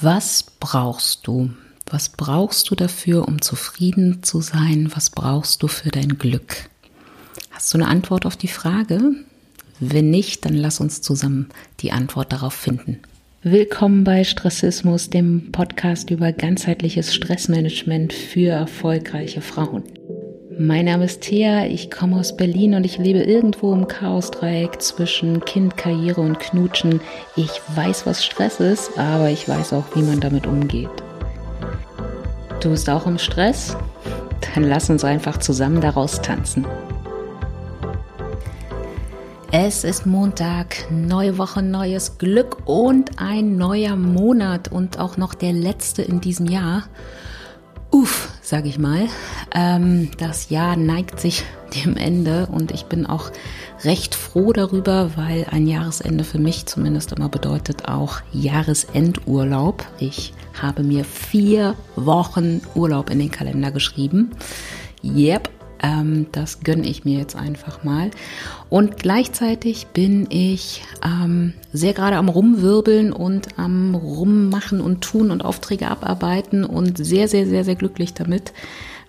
Was brauchst du? Was brauchst du dafür, um zufrieden zu sein? Was brauchst du für dein Glück? Hast du eine Antwort auf die Frage? Wenn nicht, dann lass uns zusammen die Antwort darauf finden. Willkommen bei Stressismus, dem Podcast über ganzheitliches Stressmanagement für erfolgreiche Frauen. Mein Name ist Thea, ich komme aus Berlin und ich lebe irgendwo im Chaosdreieck zwischen Kind, Karriere und Knutschen. Ich weiß, was Stress ist, aber ich weiß auch, wie man damit umgeht. Du bist auch im Stress? Dann lass uns einfach zusammen daraus tanzen. Es ist Montag, neue Woche, neues Glück und ein neuer Monat und auch noch der letzte in diesem Jahr. Uff, sag ich mal. Ähm, das Jahr neigt sich dem Ende und ich bin auch recht froh darüber, weil ein Jahresende für mich zumindest immer bedeutet auch Jahresendurlaub. Ich habe mir vier Wochen Urlaub in den Kalender geschrieben. Yep, ähm, das gönne ich mir jetzt einfach mal. Und gleichzeitig bin ich ähm, sehr gerade am Rumwirbeln und am Rummachen und tun und Aufträge abarbeiten und sehr, sehr, sehr, sehr glücklich damit,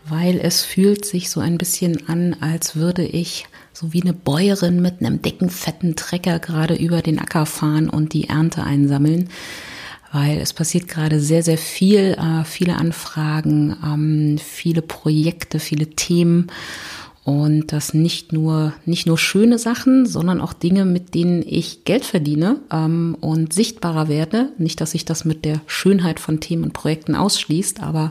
weil es fühlt sich so ein bisschen an, als würde ich so wie eine Bäuerin mit einem dicken, fetten Trecker gerade über den Acker fahren und die Ernte einsammeln weil es passiert gerade sehr, sehr viel, äh, viele Anfragen, ähm, viele Projekte, viele Themen und das nicht nur, nicht nur schöne Sachen, sondern auch Dinge, mit denen ich Geld verdiene ähm, und sichtbarer werde. Nicht, dass sich das mit der Schönheit von Themen und Projekten ausschließt, aber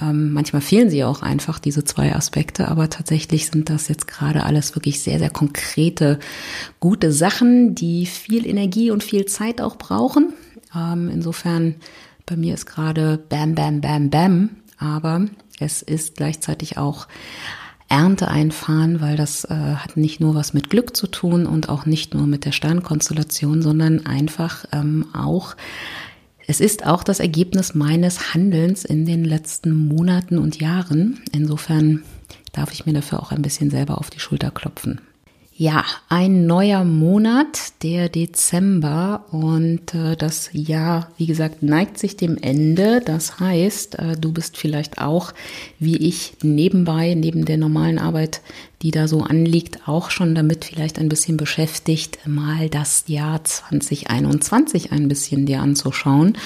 ähm, manchmal fehlen sie auch einfach, diese zwei Aspekte, aber tatsächlich sind das jetzt gerade alles wirklich sehr, sehr konkrete, gute Sachen, die viel Energie und viel Zeit auch brauchen. Ähm, insofern, bei mir ist gerade Bam, Bam, Bam, Bam, aber es ist gleichzeitig auch Ernte einfahren, weil das äh, hat nicht nur was mit Glück zu tun und auch nicht nur mit der Sternkonstellation, sondern einfach ähm, auch, es ist auch das Ergebnis meines Handelns in den letzten Monaten und Jahren. Insofern darf ich mir dafür auch ein bisschen selber auf die Schulter klopfen. Ja, ein neuer Monat, der Dezember und äh, das Jahr, wie gesagt, neigt sich dem Ende. Das heißt, äh, du bist vielleicht auch, wie ich, nebenbei, neben der normalen Arbeit, die da so anliegt, auch schon damit vielleicht ein bisschen beschäftigt, mal das Jahr 2021 ein bisschen dir anzuschauen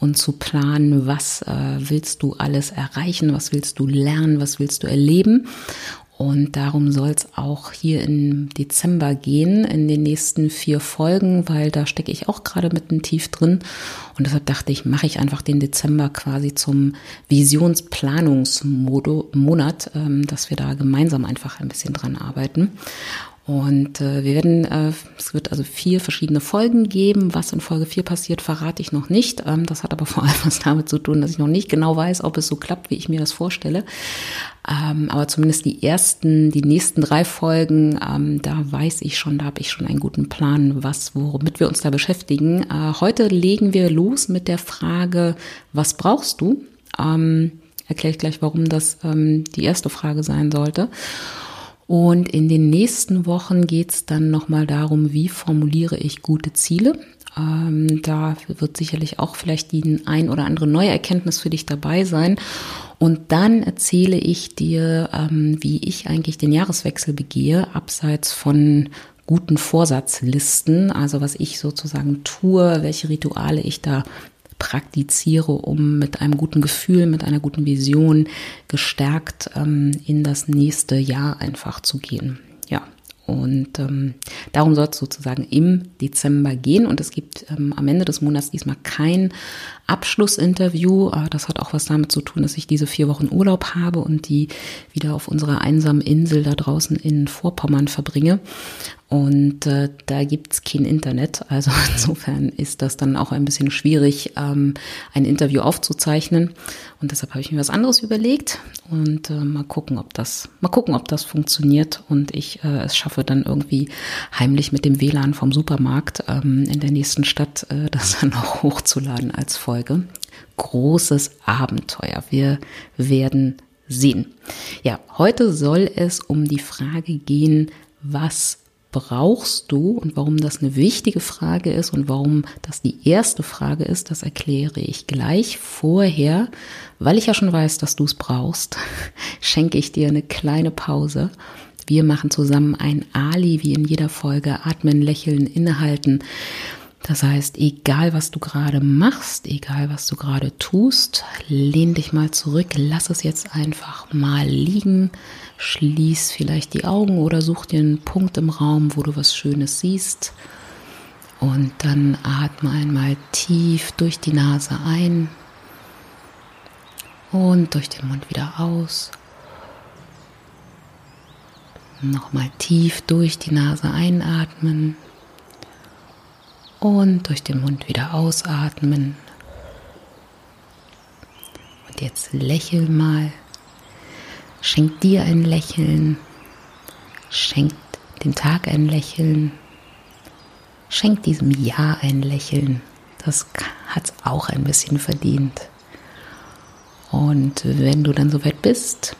und zu planen, was äh, willst du alles erreichen, was willst du lernen, was willst du erleben. Und darum soll es auch hier im Dezember gehen, in den nächsten vier Folgen, weil da stecke ich auch gerade mitten tief drin. Und deshalb dachte ich, mache ich einfach den Dezember quasi zum Visionsplanungsmonat, ähm, dass wir da gemeinsam einfach ein bisschen dran arbeiten. Und äh, wir werden, äh, es wird also vier verschiedene Folgen geben. Was in Folge vier passiert, verrate ich noch nicht. Ähm, das hat aber vor allem was damit zu tun, dass ich noch nicht genau weiß, ob es so klappt, wie ich mir das vorstelle. Ähm, aber zumindest die ersten, die nächsten drei Folgen, ähm, da weiß ich schon, da habe ich schon einen guten Plan, was, womit wir uns da beschäftigen. Äh, heute legen wir los mit der Frage, was brauchst du? Ähm, erkläre ich gleich, warum das ähm, die erste Frage sein sollte. Und in den nächsten Wochen geht es dann nochmal darum, wie formuliere ich gute Ziele. Ähm, da wird sicherlich auch vielleicht die ein oder andere neue Erkenntnis für dich dabei sein. Und dann erzähle ich dir, ähm, wie ich eigentlich den Jahreswechsel begehe, abseits von guten Vorsatzlisten, also was ich sozusagen tue, welche Rituale ich da praktiziere, um mit einem guten Gefühl, mit einer guten Vision gestärkt ähm, in das nächste Jahr einfach zu gehen. Ja, und ähm, darum soll es sozusagen im Dezember gehen. Und es gibt ähm, am Ende des Monats diesmal kein Abschlussinterview. Äh, das hat auch was damit zu tun, dass ich diese vier Wochen Urlaub habe und die wieder auf unserer einsamen Insel da draußen in Vorpommern verbringe. Und äh, da gibt's kein Internet. Also insofern ist das dann auch ein bisschen schwierig, ähm, ein Interview aufzuzeichnen. Und deshalb habe ich mir was anderes überlegt und äh, mal gucken, ob das, mal gucken, ob das funktioniert und ich äh, es schaffe dann irgendwie heimlich mit dem WLAN vom Supermarkt ähm, in der nächsten Stadt äh, das dann auch hochzuladen als Folge. Großes Abenteuer. Wir werden sehen. Ja, heute soll es um die Frage gehen, was brauchst du und warum das eine wichtige Frage ist und warum das die erste Frage ist, das erkläre ich gleich vorher, weil ich ja schon weiß, dass du es brauchst, schenke ich dir eine kleine Pause. Wir machen zusammen ein Ali, wie in jeder Folge, atmen, lächeln, innehalten. Das heißt, egal was du gerade machst, egal was du gerade tust, lehn dich mal zurück, lass es jetzt einfach mal liegen, schließ vielleicht die Augen oder such dir einen Punkt im Raum, wo du was Schönes siehst. Und dann atme einmal tief durch die Nase ein und durch den Mund wieder aus. Nochmal tief durch die Nase einatmen und durch den Mund wieder ausatmen. Und jetzt lächel mal. Schenk dir ein Lächeln. Schenk dem Tag ein Lächeln. Schenk diesem Jahr ein Lächeln. Das hat es auch ein bisschen verdient. Und wenn du dann soweit bist,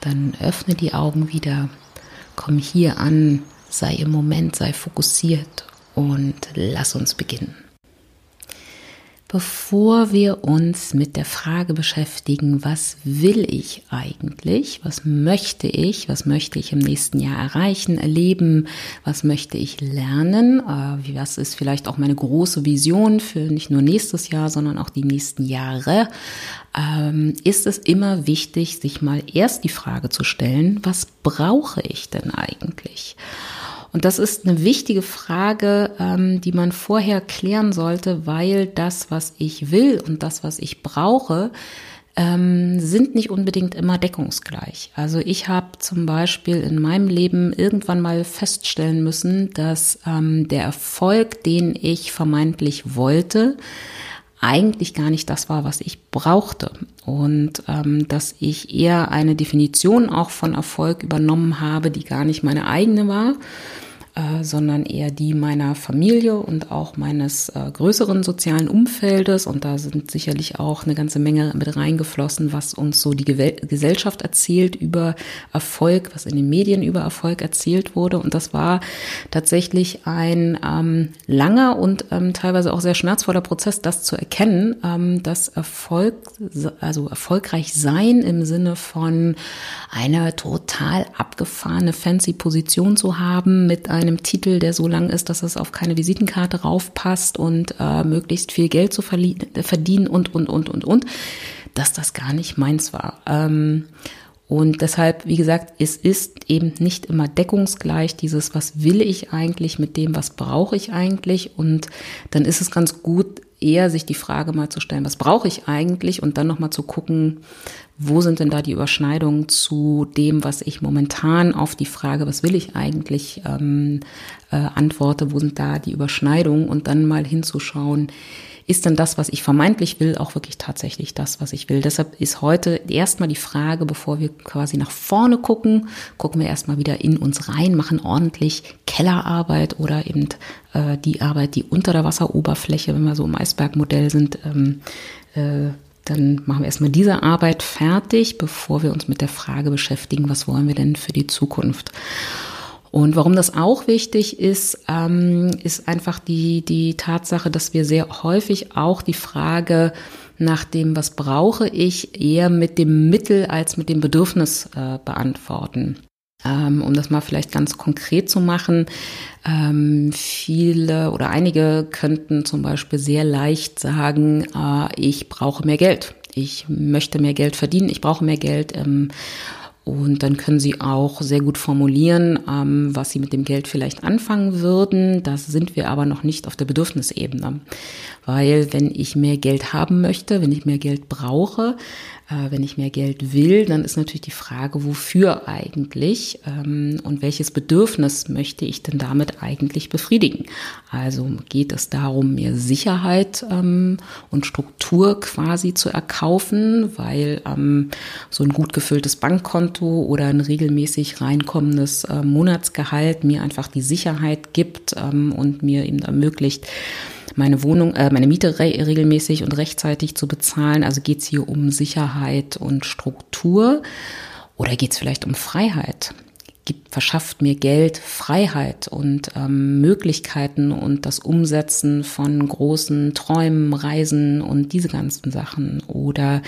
dann öffne die Augen wieder, komm hier an, sei im Moment, sei fokussiert und lass uns beginnen. Bevor wir uns mit der Frage beschäftigen, was will ich eigentlich, was möchte ich, was möchte ich im nächsten Jahr erreichen, erleben, was möchte ich lernen, äh, was ist vielleicht auch meine große Vision für nicht nur nächstes Jahr, sondern auch die nächsten Jahre, ähm, ist es immer wichtig, sich mal erst die Frage zu stellen, was brauche ich denn eigentlich? Und das ist eine wichtige Frage, ähm, die man vorher klären sollte, weil das, was ich will und das, was ich brauche, ähm, sind nicht unbedingt immer deckungsgleich. Also ich habe zum Beispiel in meinem Leben irgendwann mal feststellen müssen, dass ähm, der Erfolg, den ich vermeintlich wollte, eigentlich gar nicht das war, was ich brauchte. Und ähm, dass ich eher eine Definition auch von Erfolg übernommen habe, die gar nicht meine eigene war äh, sondern eher die meiner Familie und auch meines äh, größeren sozialen Umfeldes. Und da sind sicherlich auch eine ganze Menge mit reingeflossen, was uns so die Gewel Gesellschaft erzählt über Erfolg, was in den Medien über Erfolg erzählt wurde. Und das war tatsächlich ein ähm, langer und ähm, teilweise auch sehr schmerzvoller Prozess, das zu erkennen, ähm, dass Erfolg, also erfolgreich sein im Sinne von eine total abgefahrene fancy Position zu haben mit einem einem Titel, der so lang ist, dass es auf keine Visitenkarte raufpasst und äh, möglichst viel Geld zu verdienen und, und, und, und, und, dass das gar nicht meins war. Ähm, und deshalb, wie gesagt, es ist eben nicht immer deckungsgleich, dieses, was will ich eigentlich mit dem, was brauche ich eigentlich. Und dann ist es ganz gut, eher sich die Frage mal zu stellen, was brauche ich eigentlich? Und dann nochmal zu gucken, wo sind denn da die Überschneidungen zu dem, was ich momentan auf die Frage, was will ich eigentlich, ähm, äh, antworte, wo sind da die Überschneidungen und dann mal hinzuschauen, ist denn das, was ich vermeintlich will, auch wirklich tatsächlich das, was ich will. Deshalb ist heute erstmal die Frage, bevor wir quasi nach vorne gucken, gucken wir erstmal wieder in uns rein, machen ordentlich Kellerarbeit oder eben äh, die Arbeit, die unter der Wasseroberfläche, wenn wir so im Eisbergmodell sind, ähm, äh, dann machen wir erstmal diese Arbeit fertig, bevor wir uns mit der Frage beschäftigen, was wollen wir denn für die Zukunft. Und warum das auch wichtig ist, ähm, ist einfach die, die Tatsache, dass wir sehr häufig auch die Frage nach dem, was brauche ich, eher mit dem Mittel als mit dem Bedürfnis äh, beantworten. Ähm, um das mal vielleicht ganz konkret zu machen, ähm, viele oder einige könnten zum Beispiel sehr leicht sagen, äh, ich brauche mehr Geld. Ich möchte mehr Geld verdienen, ich brauche mehr Geld. Ähm, und dann können Sie auch sehr gut formulieren, was Sie mit dem Geld vielleicht anfangen würden. Das sind wir aber noch nicht auf der Bedürfnisebene. Weil wenn ich mehr Geld haben möchte, wenn ich mehr Geld brauche, äh, wenn ich mehr Geld will, dann ist natürlich die Frage, wofür eigentlich ähm, und welches Bedürfnis möchte ich denn damit eigentlich befriedigen? Also geht es darum, mir Sicherheit ähm, und Struktur quasi zu erkaufen, weil ähm, so ein gut gefülltes Bankkonto oder ein regelmäßig reinkommendes äh, Monatsgehalt mir einfach die Sicherheit gibt ähm, und mir eben ermöglicht, meine Wohnung, äh, meine Miete re regelmäßig und rechtzeitig zu bezahlen. Also geht es hier um Sicherheit und Struktur oder geht es vielleicht um Freiheit? Gibt, verschafft mir Geld Freiheit und ähm, Möglichkeiten und das Umsetzen von großen Träumen, Reisen und diese ganzen Sachen? Oder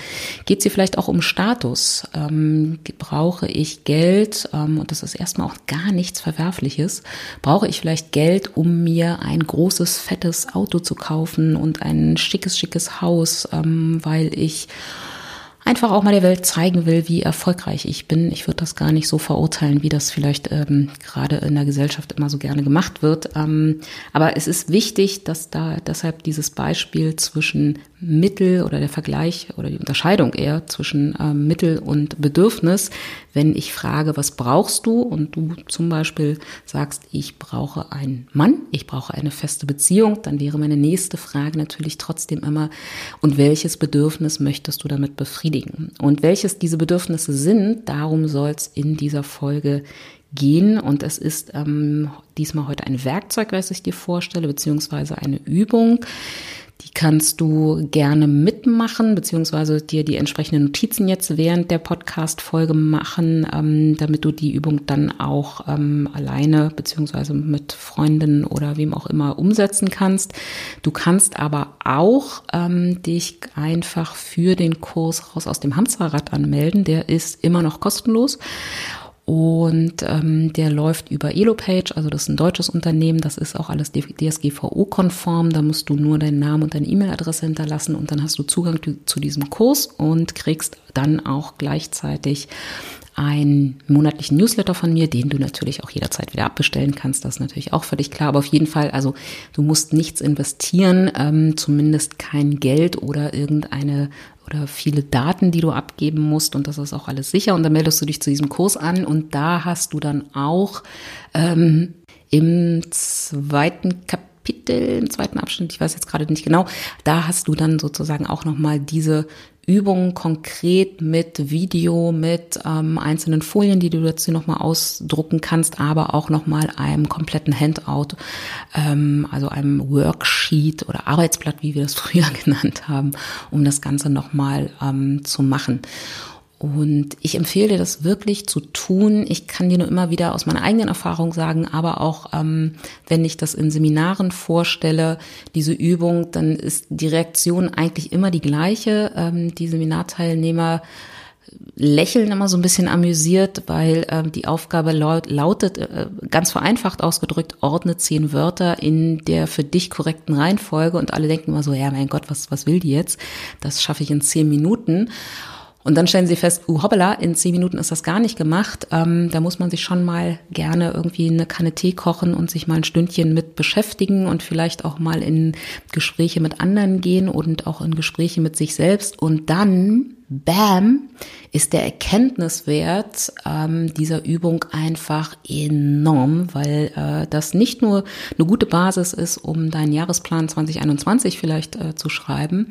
geht es vielleicht auch um Status? Ähm, brauche ich Geld, ähm, und das ist erstmal auch gar nichts Verwerfliches, brauche ich vielleicht Geld, um mir ein großes, fettes Auto zu kaufen und ein schickes, schickes Haus, ähm, weil ich einfach auch mal der Welt zeigen will, wie erfolgreich ich bin. Ich würde das gar nicht so verurteilen, wie das vielleicht ähm, gerade in der Gesellschaft immer so gerne gemacht wird. Ähm, aber es ist wichtig, dass da deshalb dieses Beispiel zwischen Mittel oder der Vergleich oder die Unterscheidung eher zwischen ähm, Mittel und Bedürfnis, wenn ich frage, was brauchst du und du zum Beispiel sagst, ich brauche einen Mann, ich brauche eine feste Beziehung, dann wäre meine nächste Frage natürlich trotzdem immer, und welches Bedürfnis möchtest du damit befriedigen? Und welches diese Bedürfnisse sind, darum soll es in dieser Folge gehen. Und es ist ähm, diesmal heute ein Werkzeug, was ich dir vorstelle, beziehungsweise eine Übung die kannst du gerne mitmachen, beziehungsweise dir die entsprechenden Notizen jetzt während der Podcast-Folge machen, ähm, damit du die Übung dann auch ähm, alleine, beziehungsweise mit Freundinnen oder wem auch immer umsetzen kannst. Du kannst aber auch ähm, dich einfach für den Kurs raus aus dem Hamsterrad anmelden. Der ist immer noch kostenlos. Und ähm, der läuft über Elopage, also das ist ein deutsches Unternehmen, das ist auch alles DSGVO-konform. Da musst du nur deinen Namen und deine E-Mail-Adresse hinterlassen und dann hast du Zugang zu diesem Kurs und kriegst dann auch gleichzeitig einen monatlichen Newsletter von mir, den du natürlich auch jederzeit wieder abbestellen kannst. Das ist natürlich auch dich klar. Aber auf jeden Fall, also du musst nichts investieren, ähm, zumindest kein Geld oder irgendeine oder viele Daten, die du abgeben musst und das ist auch alles sicher. Und dann meldest du dich zu diesem Kurs an und da hast du dann auch ähm, im zweiten Kapitel, im zweiten Abschnitt, ich weiß jetzt gerade nicht genau, da hast du dann sozusagen auch nochmal diese Übungen konkret mit Video, mit ähm, einzelnen Folien, die du dazu nochmal ausdrucken kannst, aber auch nochmal einem kompletten Handout, ähm, also einem Worksheet oder Arbeitsblatt, wie wir das früher genannt haben, um das Ganze nochmal ähm, zu machen. Und ich empfehle dir das wirklich zu tun. Ich kann dir nur immer wieder aus meiner eigenen Erfahrung sagen, aber auch ähm, wenn ich das in Seminaren vorstelle, diese Übung, dann ist die Reaktion eigentlich immer die gleiche. Ähm, die Seminarteilnehmer lächeln immer so ein bisschen amüsiert, weil ähm, die Aufgabe laut, lautet, äh, ganz vereinfacht ausgedrückt, ordne zehn Wörter in der für dich korrekten Reihenfolge und alle denken immer so, ja mein Gott, was, was will die jetzt? Das schaffe ich in zehn Minuten. Und dann stellen sie fest, uh, hoppala, in zehn Minuten ist das gar nicht gemacht. Ähm, da muss man sich schon mal gerne irgendwie eine Kanne Tee kochen und sich mal ein Stündchen mit beschäftigen und vielleicht auch mal in Gespräche mit anderen gehen und auch in Gespräche mit sich selbst. Und dann, bam, ist der Erkenntniswert ähm, dieser Übung einfach enorm, weil äh, das nicht nur eine gute Basis ist, um deinen Jahresplan 2021 vielleicht äh, zu schreiben,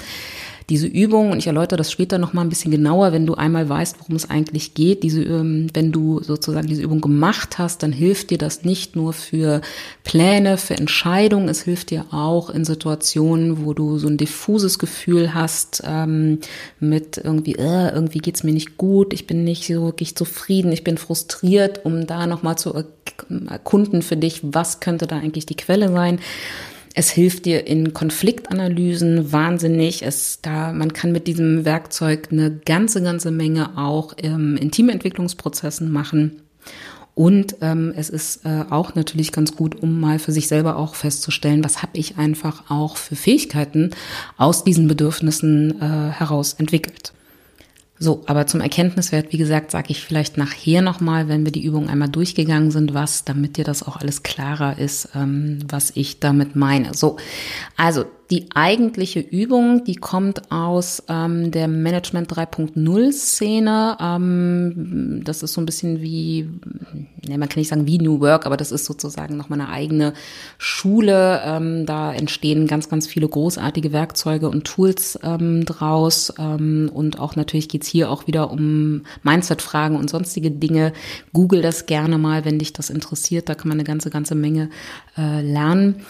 diese Übung, und ich erläutere das später nochmal ein bisschen genauer, wenn du einmal weißt, worum es eigentlich geht, diese, ähm, wenn du sozusagen diese Übung gemacht hast, dann hilft dir das nicht nur für Pläne, für Entscheidungen, es hilft dir auch in Situationen, wo du so ein diffuses Gefühl hast, ähm, mit irgendwie, äh, irgendwie geht's mir nicht gut, ich bin nicht so wirklich zufrieden, ich bin frustriert, um da nochmal zu erkunden für dich, was könnte da eigentlich die Quelle sein. Es hilft dir in Konfliktanalysen wahnsinnig. Es da, man kann mit diesem Werkzeug eine ganze, ganze Menge auch ähm, in Teamentwicklungsprozessen machen. Und ähm, es ist äh, auch natürlich ganz gut, um mal für sich selber auch festzustellen, was habe ich einfach auch für Fähigkeiten aus diesen Bedürfnissen äh, heraus entwickelt. So, aber zum Erkenntniswert, wie gesagt, sage ich vielleicht nachher nochmal, wenn wir die Übung einmal durchgegangen sind, was, damit dir das auch alles klarer ist, ähm, was ich damit meine. So, also die eigentliche Übung, die kommt aus ähm, der Management 3.0 Szene. Ähm, das ist so ein bisschen wie, ne, man kann nicht sagen wie New Work, aber das ist sozusagen nochmal eine eigene Schule. Ähm, da entstehen ganz, ganz viele großartige Werkzeuge und Tools ähm, draus. Ähm, und auch natürlich geht's hier auch wieder um Mindset-Fragen und sonstige Dinge. Google das gerne mal, wenn dich das interessiert. Da kann man eine ganze, ganze Menge äh, lernen.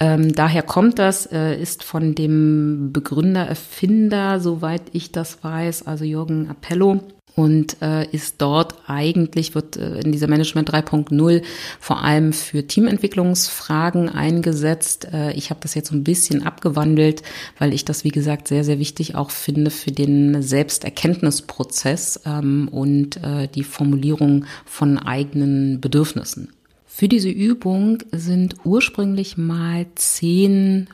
Ähm, daher kommt das, äh, ist von dem Begründer, Erfinder, soweit ich das weiß, also Jürgen Appello. und äh, ist dort eigentlich, wird äh, in dieser Management 3.0 vor allem für Teamentwicklungsfragen eingesetzt. Äh, ich habe das jetzt so ein bisschen abgewandelt, weil ich das, wie gesagt, sehr, sehr wichtig auch finde für den Selbsterkenntnisprozess ähm, und äh, die Formulierung von eigenen Bedürfnissen. Für diese Übung sind ursprünglich mal zehn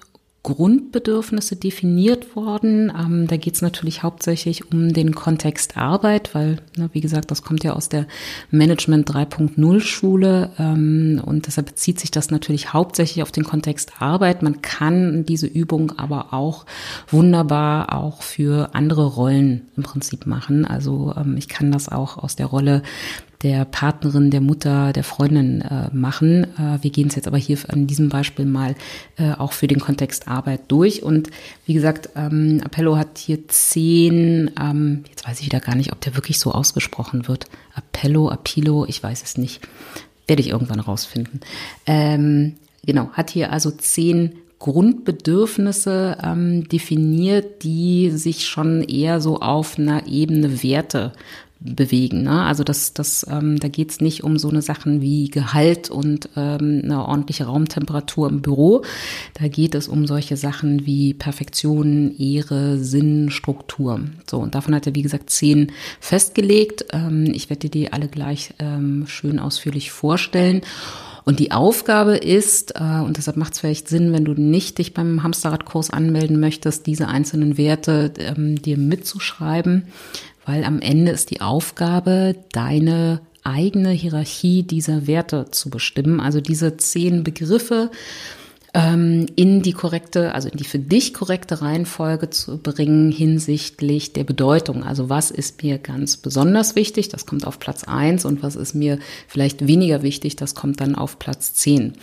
Grundbedürfnisse definiert worden. Ähm, da geht es natürlich hauptsächlich um den Kontext Arbeit, weil, na, wie gesagt, das kommt ja aus der Management 3.0 Schule ähm, und deshalb bezieht sich das natürlich hauptsächlich auf den Kontext Arbeit. Man kann diese Übung aber auch wunderbar auch für andere Rollen im Prinzip machen. Also ähm, ich kann das auch aus der Rolle der Partnerin, der Mutter, der Freundin äh, machen. Äh, wir gehen es jetzt aber hier an diesem Beispiel mal äh, auch für den Kontext Arbeit durch. Und wie gesagt, ähm, Appello hat hier zehn, ähm, jetzt weiß ich wieder gar nicht, ob der wirklich so ausgesprochen wird. Appello, Appilo, ich weiß es nicht. Werde ich irgendwann rausfinden. Ähm, genau, hat hier also zehn Grundbedürfnisse ähm, definiert, die sich schon eher so auf einer Ebene Werte bewegen. Ne? Also das, das, ähm, da geht's nicht um so eine Sachen wie Gehalt und ähm, eine ordentliche Raumtemperatur im Büro. Da geht es um solche Sachen wie Perfektion, Ehre, Sinn, Struktur. So, und davon hat er, wie gesagt, zehn festgelegt. Ähm, ich werde dir die alle gleich ähm, schön ausführlich vorstellen. Und die Aufgabe ist, äh, und deshalb macht es vielleicht Sinn, wenn du nicht dich beim Hamsterradkurs anmelden möchtest, diese einzelnen Werte ähm, dir mitzuschreiben weil am Ende ist die Aufgabe, deine eigene Hierarchie dieser Werte zu bestimmen. Also diese zehn Begriffe ähm, in die korrekte, also in die für dich korrekte Reihenfolge zu bringen hinsichtlich der Bedeutung. Also was ist mir ganz besonders wichtig, das kommt auf Platz eins und was ist mir vielleicht weniger wichtig, das kommt dann auf Platz zehn.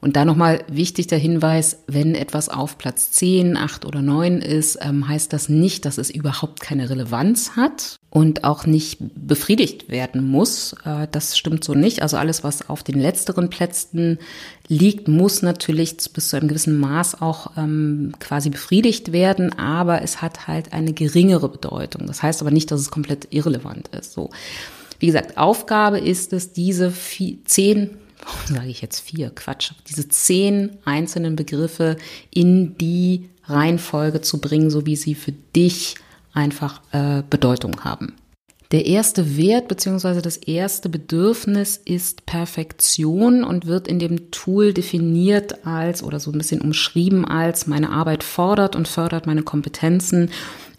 Und da nochmal wichtig der Hinweis, wenn etwas auf Platz 10, 8 oder 9 ist, ähm, heißt das nicht, dass es überhaupt keine Relevanz hat und auch nicht befriedigt werden muss. Äh, das stimmt so nicht. Also alles, was auf den letzteren Plätzen liegt, muss natürlich bis zu einem gewissen Maß auch ähm, quasi befriedigt werden, aber es hat halt eine geringere Bedeutung. Das heißt aber nicht, dass es komplett irrelevant ist. So. Wie gesagt, Aufgabe ist es, diese zehn warum sage ich jetzt vier? Quatsch. Diese zehn einzelnen Begriffe in die Reihenfolge zu bringen, so wie sie für dich einfach äh, Bedeutung haben. Der erste Wert beziehungsweise das erste Bedürfnis ist Perfektion und wird in dem Tool definiert als oder so ein bisschen umschrieben als meine Arbeit fordert und fördert meine Kompetenzen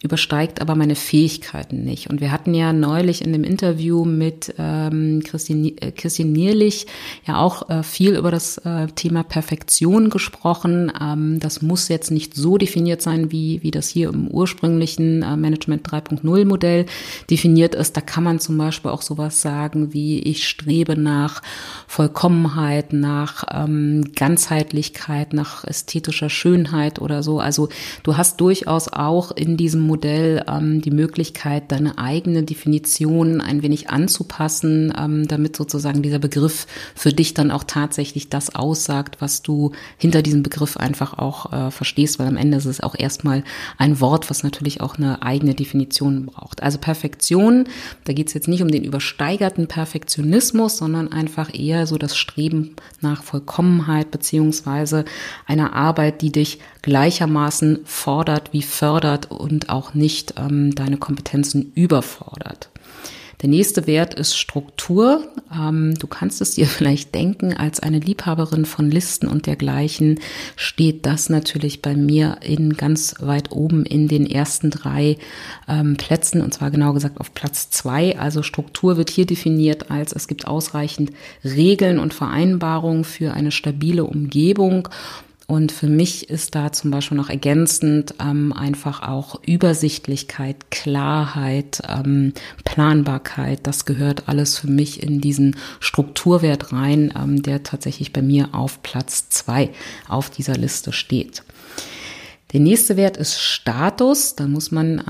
übersteigt aber meine Fähigkeiten nicht. Und wir hatten ja neulich in dem Interview mit ähm, Christian, äh, Christian Nierlich ja auch äh, viel über das äh, Thema Perfektion gesprochen. Ähm, das muss jetzt nicht so definiert sein, wie, wie das hier im ursprünglichen äh, Management 3.0 Modell definiert ist. Da kann man zum Beispiel auch sowas sagen wie ich strebe nach Vollkommenheit, nach ähm, Ganzheitlichkeit, nach ästhetischer Schönheit oder so. Also du hast durchaus auch in diesem Modell ähm, die Möglichkeit, deine eigene Definition ein wenig anzupassen, ähm, damit sozusagen dieser Begriff für dich dann auch tatsächlich das aussagt, was du hinter diesem Begriff einfach auch äh, verstehst, weil am Ende ist es auch erstmal ein Wort, was natürlich auch eine eigene Definition braucht. Also Perfektion, da geht es jetzt nicht um den übersteigerten Perfektionismus, sondern einfach eher so das Streben nach Vollkommenheit beziehungsweise einer Arbeit, die dich gleichermaßen fordert wie fördert und auch auch nicht ähm, deine Kompetenzen überfordert. Der nächste Wert ist Struktur. Ähm, du kannst es dir vielleicht denken, als eine Liebhaberin von Listen und dergleichen steht das natürlich bei mir in ganz weit oben in den ersten drei ähm, Plätzen und zwar genau gesagt auf Platz zwei. Also Struktur wird hier definiert als es gibt ausreichend Regeln und Vereinbarungen für eine stabile Umgebung und für mich ist da zum Beispiel noch ergänzend ähm, einfach auch Übersichtlichkeit, Klarheit, ähm, Planbarkeit. Das gehört alles für mich in diesen Strukturwert rein, ähm, der tatsächlich bei mir auf Platz zwei auf dieser Liste steht. Der nächste Wert ist Status. Da muss man äh,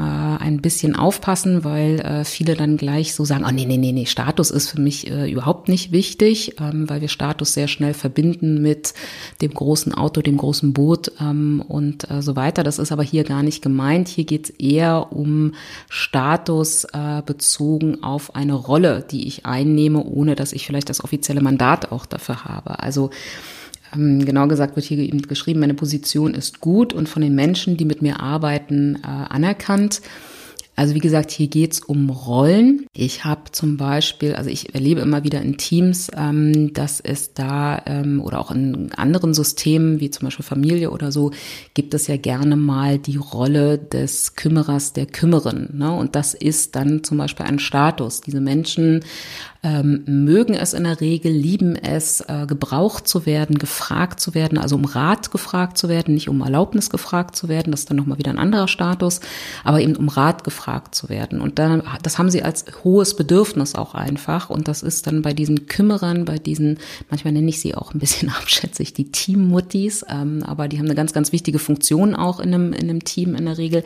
ein bisschen aufpassen, weil äh, viele dann gleich so sagen, oh nee, nee, nee, nee, Status ist für mich äh, überhaupt nicht wichtig, ähm, weil wir Status sehr schnell verbinden mit dem großen Auto, dem großen Boot ähm, und äh, so weiter. Das ist aber hier gar nicht gemeint. Hier geht es eher um Status äh, bezogen auf eine Rolle, die ich einnehme, ohne dass ich vielleicht das offizielle Mandat auch dafür habe. Also genau gesagt wird hier eben geschrieben, meine Position ist gut und von den Menschen, die mit mir arbeiten, äh, anerkannt. Also wie gesagt, hier geht's um Rollen. Ich habe zum Beispiel, also ich erlebe immer wieder in Teams, ähm, dass es da ähm, oder auch in anderen Systemen wie zum Beispiel Familie oder so, gibt es ja gerne mal die Rolle des Kümmerers, der Kümmerin. Ne? Und das ist dann zum Beispiel ein Status. Diese Menschen ähm, mögen es in der Regel, lieben es, äh, gebraucht zu werden, gefragt zu werden, also um Rat gefragt zu werden, nicht um Erlaubnis gefragt zu werden, das ist dann nochmal wieder ein anderer Status, aber eben um Rat gefragt zu werden. Und dann, das haben sie als hohes Bedürfnis auch einfach. Und das ist dann bei diesen Kümmerern, bei diesen, manchmal nenne ich sie auch ein bisschen abschätzig, die Teammuttis, ähm, aber die haben eine ganz, ganz wichtige Funktion auch in einem, in einem Team in der Regel.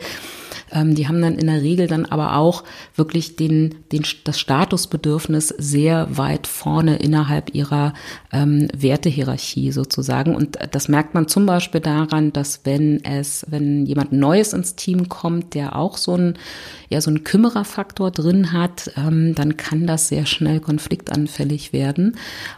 Ähm, die haben dann in der Regel dann aber auch wirklich den, den, das Statusbedürfnis sehr weit vorne innerhalb ihrer ähm, Wertehierarchie sozusagen. Und das merkt man zum Beispiel daran, dass wenn es, wenn jemand Neues ins Team kommt, der auch so ein, ja, so ein Kümmererfaktor drin hat, ähm, dann kann das sehr schnell konfliktanfällig werden.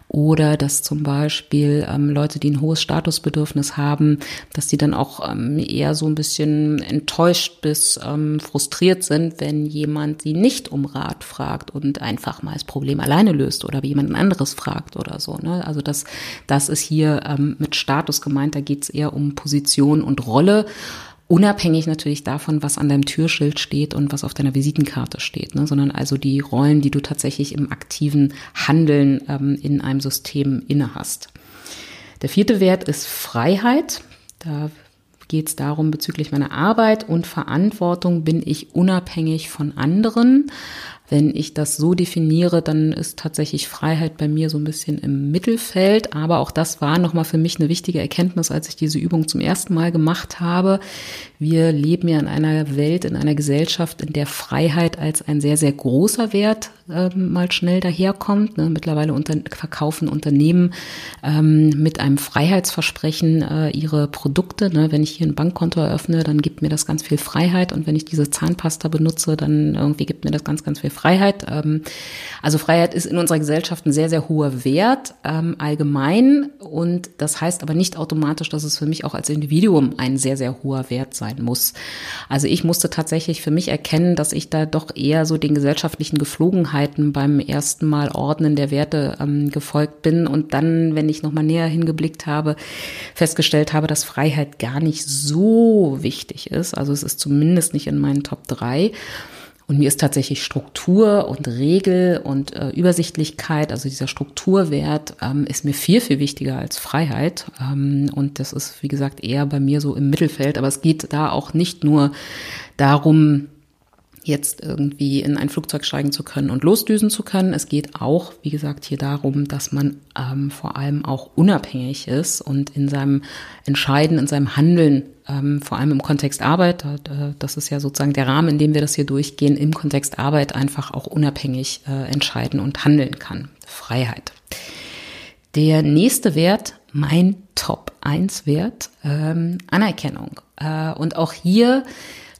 Oder dass zum Beispiel ähm, Leute, die ein hohes Statusbedürfnis haben, dass die dann auch ähm, eher so ein bisschen enttäuscht bis ähm, frustriert sind, wenn jemand sie nicht um Rat fragt und einfach mal das Problem alleine löst oder wie jemand anderes fragt oder so. Ne? Also das, das ist hier ähm, mit Status gemeint, da geht es eher um Position und Rolle. Unabhängig natürlich davon, was an deinem Türschild steht und was auf deiner Visitenkarte steht, ne? sondern also die Rollen, die du tatsächlich im aktiven Handeln ähm, in einem System inne hast. Der vierte Wert ist Freiheit. Da geht es darum, bezüglich meiner Arbeit und Verantwortung bin ich unabhängig von anderen. Wenn ich das so definiere, dann ist tatsächlich Freiheit bei mir so ein bisschen im Mittelfeld. Aber auch das war nochmal für mich eine wichtige Erkenntnis, als ich diese Übung zum ersten Mal gemacht habe. Wir leben ja in einer Welt, in einer Gesellschaft, in der Freiheit als ein sehr, sehr großer Wert äh, mal schnell daherkommt. Ne? Mittlerweile unter, verkaufen Unternehmen ähm, mit einem Freiheitsversprechen äh, ihre Produkte. Ne? Wenn ich hier ein Bankkonto eröffne, dann gibt mir das ganz viel Freiheit. Und wenn ich diese Zahnpasta benutze, dann irgendwie gibt mir das ganz, ganz viel Freiheit. Ähm, also Freiheit ist in unserer Gesellschaft ein sehr, sehr hoher Wert ähm, allgemein. Und das heißt aber nicht automatisch, dass es für mich auch als Individuum ein sehr, sehr hoher Wert sein muss. Also ich musste tatsächlich für mich erkennen, dass ich da doch eher so den gesellschaftlichen Geflogenheiten beim ersten Mal Ordnen der Werte ähm, gefolgt bin und dann, wenn ich nochmal näher hingeblickt habe, festgestellt habe, dass Freiheit gar nicht so wichtig ist. Also es ist zumindest nicht in meinen Top drei. Und mir ist tatsächlich Struktur und Regel und äh, Übersichtlichkeit, also dieser Strukturwert, ähm, ist mir viel, viel wichtiger als Freiheit. Ähm, und das ist, wie gesagt, eher bei mir so im Mittelfeld. Aber es geht da auch nicht nur darum, jetzt irgendwie in ein Flugzeug steigen zu können und losdüsen zu können. Es geht auch, wie gesagt, hier darum, dass man ähm, vor allem auch unabhängig ist und in seinem Entscheiden, in seinem Handeln, ähm, vor allem im Kontext Arbeit, äh, das ist ja sozusagen der Rahmen, in dem wir das hier durchgehen, im Kontext Arbeit einfach auch unabhängig äh, entscheiden und handeln kann. Freiheit. Der nächste Wert, mein Top 1 Wert, ähm, Anerkennung. Äh, und auch hier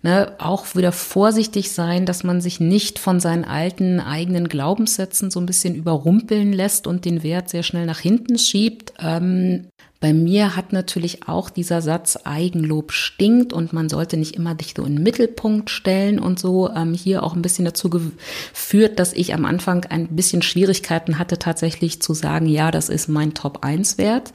ne, auch wieder vorsichtig sein, dass man sich nicht von seinen alten eigenen Glaubenssätzen so ein bisschen überrumpeln lässt und den Wert sehr schnell nach hinten schiebt. Ähm, bei mir hat natürlich auch dieser Satz Eigenlob stinkt und man sollte nicht immer dich so in den Mittelpunkt stellen und so ähm, hier auch ein bisschen dazu geführt, dass ich am Anfang ein bisschen Schwierigkeiten hatte, tatsächlich zu sagen, ja, das ist mein Top 1 Wert.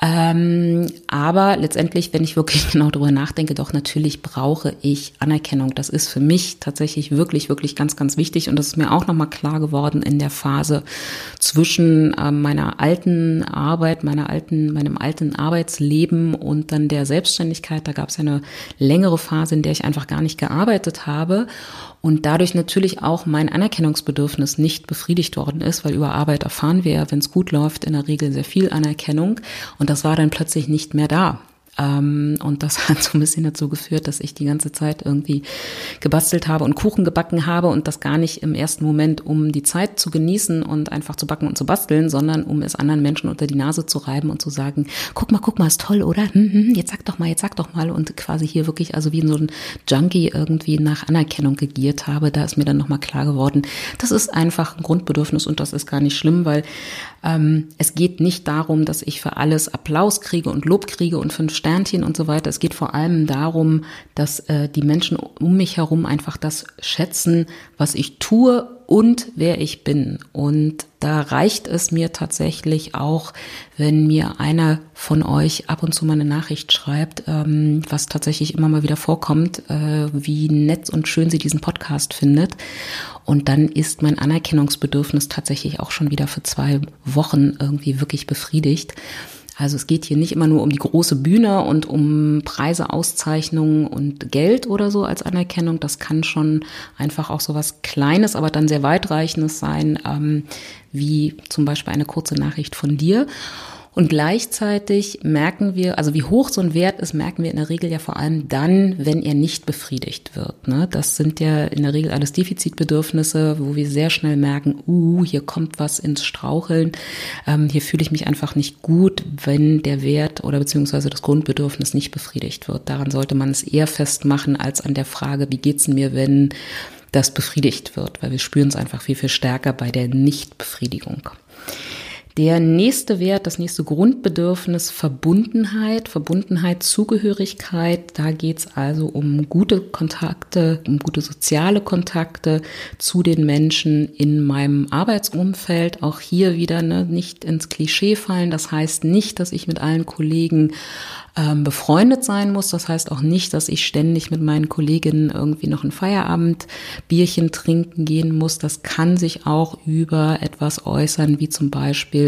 Ähm, aber letztendlich, wenn ich wirklich genau darüber nachdenke, doch natürlich brauche ich Anerkennung. Das ist für mich tatsächlich wirklich, wirklich ganz, ganz wichtig. Und das ist mir auch nochmal klar geworden in der Phase zwischen äh, meiner alten Arbeit, meiner alten, meinem alten Arbeitsleben und dann der Selbstständigkeit. Da gab es eine längere Phase, in der ich einfach gar nicht gearbeitet habe und dadurch natürlich auch mein Anerkennungsbedürfnis nicht befriedigt worden ist, weil über Arbeit erfahren wir ja, wenn es gut läuft, in der Regel sehr viel Anerkennung und das war dann plötzlich nicht mehr da. Ähm, und das hat so ein bisschen dazu geführt, dass ich die ganze Zeit irgendwie gebastelt habe und Kuchen gebacken habe und das gar nicht im ersten Moment, um die Zeit zu genießen und einfach zu backen und zu basteln, sondern um es anderen Menschen unter die Nase zu reiben und zu sagen, guck mal, guck mal, ist toll, oder? Hm, hm, jetzt sag doch mal, jetzt sag doch mal und quasi hier wirklich also wie so ein Junkie irgendwie nach Anerkennung gegiert habe. Da ist mir dann nochmal klar geworden, das ist einfach ein Grundbedürfnis und das ist gar nicht schlimm, weil ähm, es geht nicht darum, dass ich für alles Applaus kriege und Lob kriege und fünf Sternchen und so weiter. Es geht vor allem darum, dass äh, die Menschen um mich herum einfach das schätzen, was ich tue und wer ich bin. Und da reicht es mir tatsächlich auch, wenn mir einer von euch ab und zu mal eine Nachricht schreibt, ähm, was tatsächlich immer mal wieder vorkommt, äh, wie nett und schön sie diesen Podcast findet. Und dann ist mein Anerkennungsbedürfnis tatsächlich auch schon wieder für zwei Wochen irgendwie wirklich befriedigt. Also es geht hier nicht immer nur um die große Bühne und um Preise, Auszeichnungen und Geld oder so als Anerkennung. Das kann schon einfach auch so was Kleines, aber dann sehr weitreichendes sein, ähm, wie zum Beispiel eine kurze Nachricht von dir. Und gleichzeitig merken wir, also wie hoch so ein Wert ist, merken wir in der Regel ja vor allem dann, wenn er nicht befriedigt wird. Ne? Das sind ja in der Regel alles Defizitbedürfnisse, wo wir sehr schnell merken, uh, hier kommt was ins Straucheln, ähm, hier fühle ich mich einfach nicht gut, wenn der Wert oder beziehungsweise das Grundbedürfnis nicht befriedigt wird. Daran sollte man es eher festmachen als an der Frage, wie geht's mir, wenn das befriedigt wird, weil wir spüren es einfach viel, viel stärker bei der Nichtbefriedigung. Der nächste Wert, das nächste Grundbedürfnis Verbundenheit, Verbundenheit, Zugehörigkeit. Da geht's also um gute Kontakte, um gute soziale Kontakte zu den Menschen in meinem Arbeitsumfeld. Auch hier wieder ne, nicht ins Klischee fallen. Das heißt nicht, dass ich mit allen Kollegen ähm, befreundet sein muss. Das heißt auch nicht, dass ich ständig mit meinen Kolleginnen irgendwie noch ein Feierabendbierchen trinken gehen muss. Das kann sich auch über etwas äußern, wie zum Beispiel,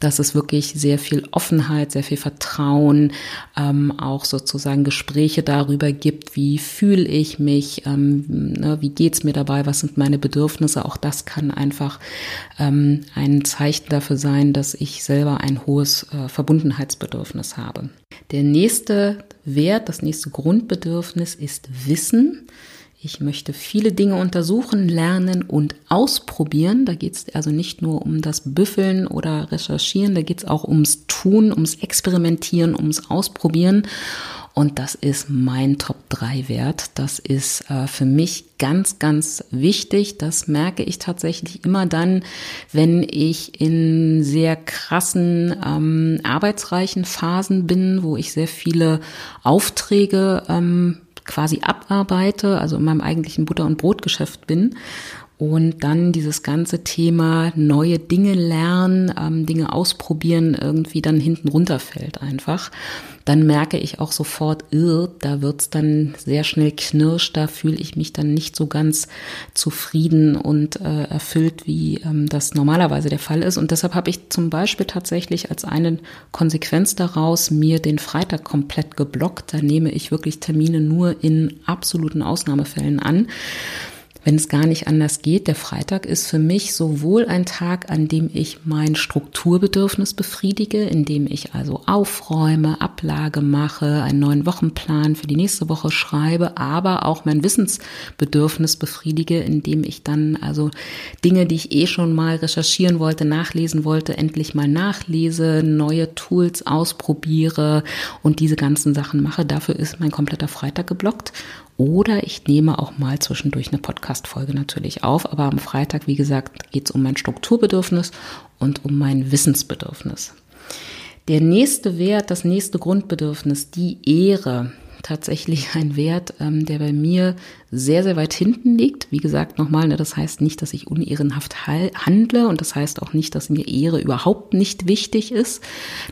dass es wirklich sehr viel Offenheit, sehr viel Vertrauen, ähm, auch sozusagen Gespräche darüber gibt, wie fühle ich mich, ähm, ne, wie geht's mir dabei, was sind meine Bedürfnisse. Auch das kann einfach ähm, ein Zeichen dafür sein, dass ich selber ein hohes äh, Verbundenheitsbedürfnis habe. Der nächste Wert, das nächste Grundbedürfnis ist Wissen. Ich möchte viele Dinge untersuchen, lernen und ausprobieren. Da geht es also nicht nur um das Büffeln oder Recherchieren, da geht es auch ums Tun, ums Experimentieren, ums Ausprobieren. Und das ist mein Top 3 Wert. Das ist äh, für mich ganz, ganz wichtig. Das merke ich tatsächlich immer dann, wenn ich in sehr krassen, ähm, arbeitsreichen Phasen bin, wo ich sehr viele Aufträge ähm, quasi abarbeite, also in meinem eigentlichen Butter- und Brotgeschäft bin und dann dieses ganze Thema neue Dinge lernen, ähm, Dinge ausprobieren, irgendwie dann hinten runterfällt einfach. Dann merke ich auch sofort, irr, da wird's dann sehr schnell knirsch, da fühle ich mich dann nicht so ganz zufrieden und äh, erfüllt, wie ähm, das normalerweise der Fall ist. Und deshalb habe ich zum Beispiel tatsächlich als eine Konsequenz daraus mir den Freitag komplett geblockt. Da nehme ich wirklich Termine nur in absoluten Ausnahmefällen an wenn es gar nicht anders geht. Der Freitag ist für mich sowohl ein Tag, an dem ich mein Strukturbedürfnis befriedige, indem ich also aufräume, Ablage mache, einen neuen Wochenplan für die nächste Woche schreibe, aber auch mein Wissensbedürfnis befriedige, indem ich dann also Dinge, die ich eh schon mal recherchieren wollte, nachlesen wollte, endlich mal nachlese, neue Tools ausprobiere und diese ganzen Sachen mache. Dafür ist mein kompletter Freitag geblockt. Oder ich nehme auch mal zwischendurch eine Podcast-Folge natürlich auf. Aber am Freitag, wie gesagt, geht es um mein Strukturbedürfnis und um mein Wissensbedürfnis. Der nächste Wert, das nächste Grundbedürfnis, die Ehre tatsächlich ein Wert, ähm, der bei mir sehr, sehr weit hinten liegt. Wie gesagt, nochmal, ne, das heißt nicht, dass ich unehrenhaft handle und das heißt auch nicht, dass mir Ehre überhaupt nicht wichtig ist.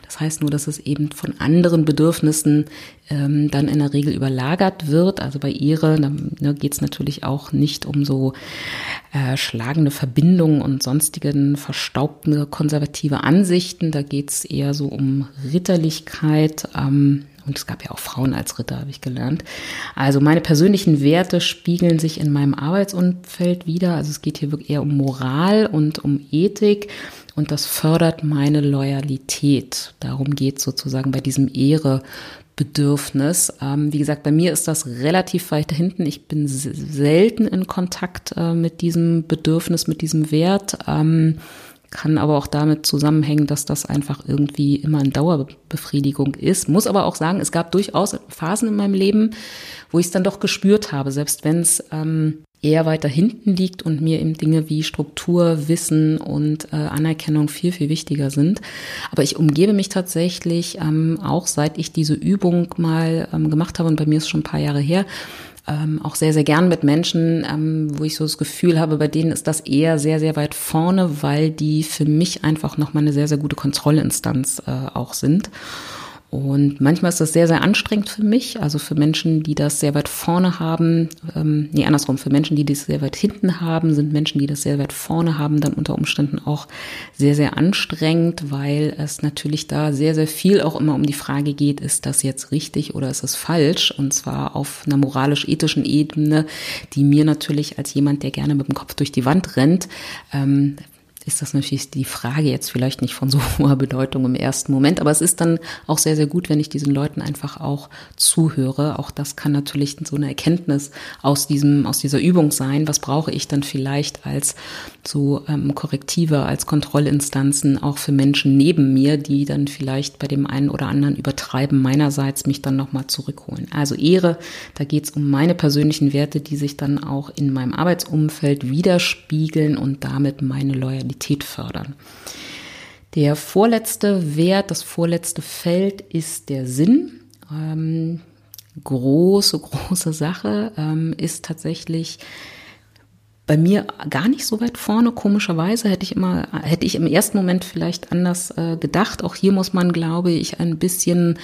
Das heißt nur, dass es eben von anderen Bedürfnissen ähm, dann in der Regel überlagert wird. Also bei Ehre ne, geht es natürlich auch nicht um so äh, schlagende Verbindungen und sonstigen verstaubten konservative Ansichten. Da geht es eher so um Ritterlichkeit. Ähm, und es gab ja auch Frauen als Ritter, habe ich gelernt. Also meine persönlichen Werte spiegeln sich in meinem Arbeitsumfeld wieder. Also es geht hier wirklich eher um Moral und um Ethik. Und das fördert meine Loyalität. Darum geht sozusagen bei diesem Ehre Bedürfnis. Ähm, wie gesagt, bei mir ist das relativ weit hinten. Ich bin selten in Kontakt äh, mit diesem Bedürfnis, mit diesem Wert. Ähm, kann aber auch damit zusammenhängen, dass das einfach irgendwie immer eine Dauerbefriedigung ist. Muss aber auch sagen, es gab durchaus Phasen in meinem Leben, wo ich es dann doch gespürt habe, selbst wenn es ähm, eher weiter hinten liegt und mir eben Dinge wie Struktur, Wissen und äh, Anerkennung viel, viel wichtiger sind. Aber ich umgebe mich tatsächlich, ähm, auch seit ich diese Übung mal ähm, gemacht habe, und bei mir ist schon ein paar Jahre her, ähm, auch sehr, sehr gern mit Menschen, ähm, wo ich so das Gefühl habe, bei denen ist das eher sehr, sehr weit vorne, weil die für mich einfach nochmal eine sehr, sehr gute Kontrollinstanz äh, auch sind. Und manchmal ist das sehr, sehr anstrengend für mich, also für Menschen, die das sehr weit vorne haben, ähm, nee, andersrum, für Menschen, die das sehr weit hinten haben, sind Menschen, die das sehr weit vorne haben, dann unter Umständen auch sehr, sehr anstrengend, weil es natürlich da sehr, sehr viel auch immer um die Frage geht, ist das jetzt richtig oder ist es falsch? Und zwar auf einer moralisch-ethischen Ebene, die mir natürlich als jemand, der gerne mit dem Kopf durch die Wand rennt, ähm, ist das natürlich die Frage jetzt vielleicht nicht von so hoher Bedeutung im ersten Moment, aber es ist dann auch sehr, sehr gut, wenn ich diesen Leuten einfach auch zuhöre. Auch das kann natürlich so eine Erkenntnis aus diesem, aus dieser Übung sein. Was brauche ich dann vielleicht als so ähm, Korrektive, als Kontrollinstanzen auch für Menschen neben mir, die dann vielleicht bei dem einen oder anderen übertreiben, meinerseits mich dann nochmal zurückholen. Also Ehre, da geht es um meine persönlichen Werte, die sich dann auch in meinem Arbeitsumfeld widerspiegeln und damit meine Loyalität Qualität fördern. Der vorletzte Wert, das vorletzte Feld ist der Sinn. Ähm, große, große Sache ähm, ist tatsächlich bei mir gar nicht so weit vorne. Komischerweise hätte ich immer, hätte ich im ersten Moment vielleicht anders äh, gedacht. Auch hier muss man, glaube ich, ein bisschen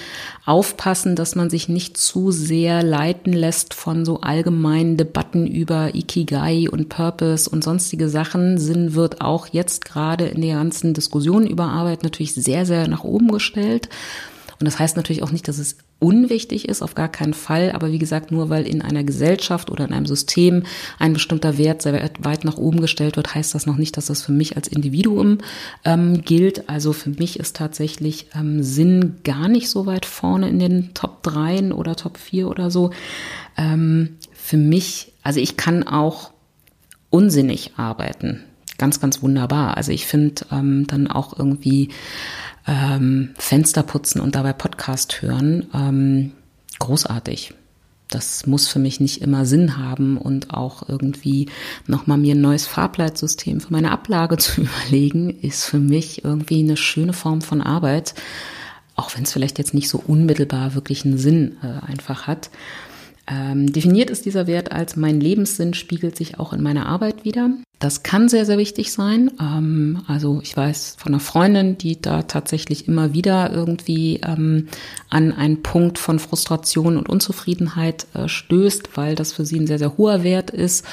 aufpassen, dass man sich nicht zu sehr leiten lässt von so allgemeinen Debatten über Ikigai und Purpose und sonstige Sachen. Sinn wird auch jetzt gerade in der ganzen Diskussion über Arbeit natürlich sehr, sehr nach oben gestellt. Und das heißt natürlich auch nicht, dass es unwichtig ist, auf gar keinen Fall. Aber wie gesagt, nur weil in einer Gesellschaft oder in einem System ein bestimmter Wert sehr weit nach oben gestellt wird, heißt das noch nicht, dass das für mich als Individuum ähm, gilt. Also für mich ist tatsächlich ähm, Sinn gar nicht so weit vorne in den Top 3 oder Top 4 oder so. Ähm, für mich, also ich kann auch unsinnig arbeiten. Ganz, ganz wunderbar. Also ich finde ähm, dann auch irgendwie ähm, Fenster putzen und dabei Podcast hören, ähm, großartig. Das muss für mich nicht immer Sinn haben und auch irgendwie nochmal mir ein neues Farbleitsystem für meine Ablage zu überlegen, ist für mich irgendwie eine schöne Form von Arbeit, auch wenn es vielleicht jetzt nicht so unmittelbar wirklich einen Sinn äh, einfach hat. Ähm, definiert ist dieser Wert als mein Lebenssinn spiegelt sich auch in meiner Arbeit wieder. Das kann sehr, sehr wichtig sein. Ähm, also ich weiß von einer Freundin, die da tatsächlich immer wieder irgendwie ähm, an einen Punkt von Frustration und Unzufriedenheit äh, stößt, weil das für sie ein sehr, sehr hoher Wert ist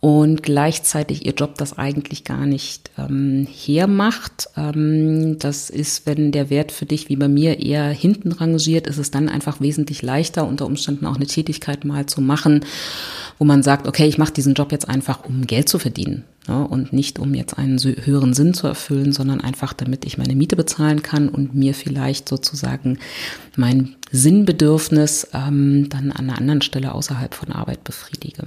und gleichzeitig ihr Job das eigentlich gar nicht ähm, hermacht. Ähm, das ist, wenn der Wert für dich wie bei mir eher hinten rangiert, ist es dann einfach wesentlich leichter, unter Umständen auch eine Tätigkeit mal zu machen, wo man sagt, okay, ich mache diesen Job jetzt einfach, um Geld zu verdienen. Ne, und nicht um jetzt einen höheren Sinn zu erfüllen, sondern einfach, damit ich meine Miete bezahlen kann und mir vielleicht sozusagen mein Sinnbedürfnis ähm, dann an einer anderen Stelle außerhalb von Arbeit befriedige.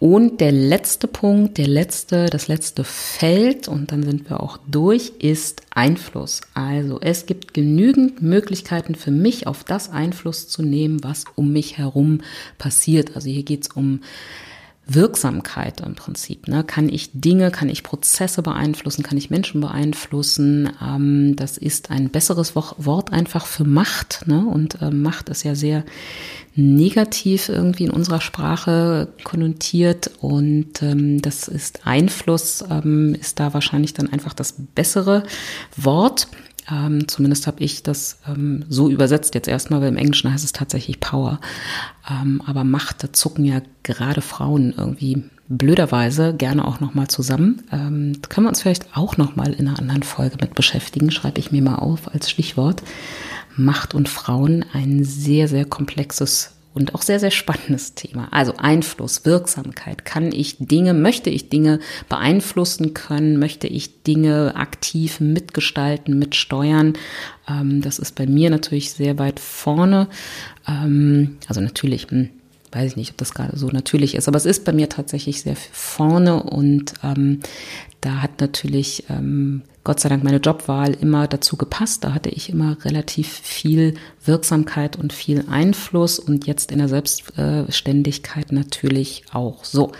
Und der letzte Punkt, der letzte, das letzte Feld, und dann sind wir auch durch, ist Einfluss. Also es gibt genügend Möglichkeiten für mich, auf das Einfluss zu nehmen, was um mich herum passiert. Also hier geht es um Wirksamkeit im Prinzip. Ne? Kann ich Dinge, kann ich Prozesse beeinflussen, kann ich Menschen beeinflussen? Ähm, das ist ein besseres Wort einfach für Macht. Ne? Und äh, Macht ist ja sehr negativ irgendwie in unserer Sprache konnotiert. Und ähm, das ist Einfluss, ähm, ist da wahrscheinlich dann einfach das bessere Wort. Ähm, zumindest habe ich das ähm, so übersetzt jetzt erstmal, weil im Englischen heißt es tatsächlich Power. Ähm, aber Macht, da zucken ja gerade Frauen irgendwie blöderweise gerne auch nochmal zusammen. Ähm, können wir uns vielleicht auch nochmal in einer anderen Folge mit beschäftigen, schreibe ich mir mal auf als Stichwort. Macht und Frauen ein sehr, sehr komplexes und auch sehr, sehr spannendes Thema. Also Einfluss, Wirksamkeit. Kann ich Dinge, möchte ich Dinge beeinflussen können? Möchte ich Dinge aktiv mitgestalten, mitsteuern? Ähm, das ist bei mir natürlich sehr weit vorne. Ähm, also natürlich, hm, weiß ich nicht, ob das gerade so natürlich ist, aber es ist bei mir tatsächlich sehr vorne und ähm, da hat natürlich ähm, Gott sei Dank meine Jobwahl immer dazu gepasst. Da hatte ich immer relativ viel Wirksamkeit und viel Einfluss und jetzt in der Selbstständigkeit natürlich auch. So.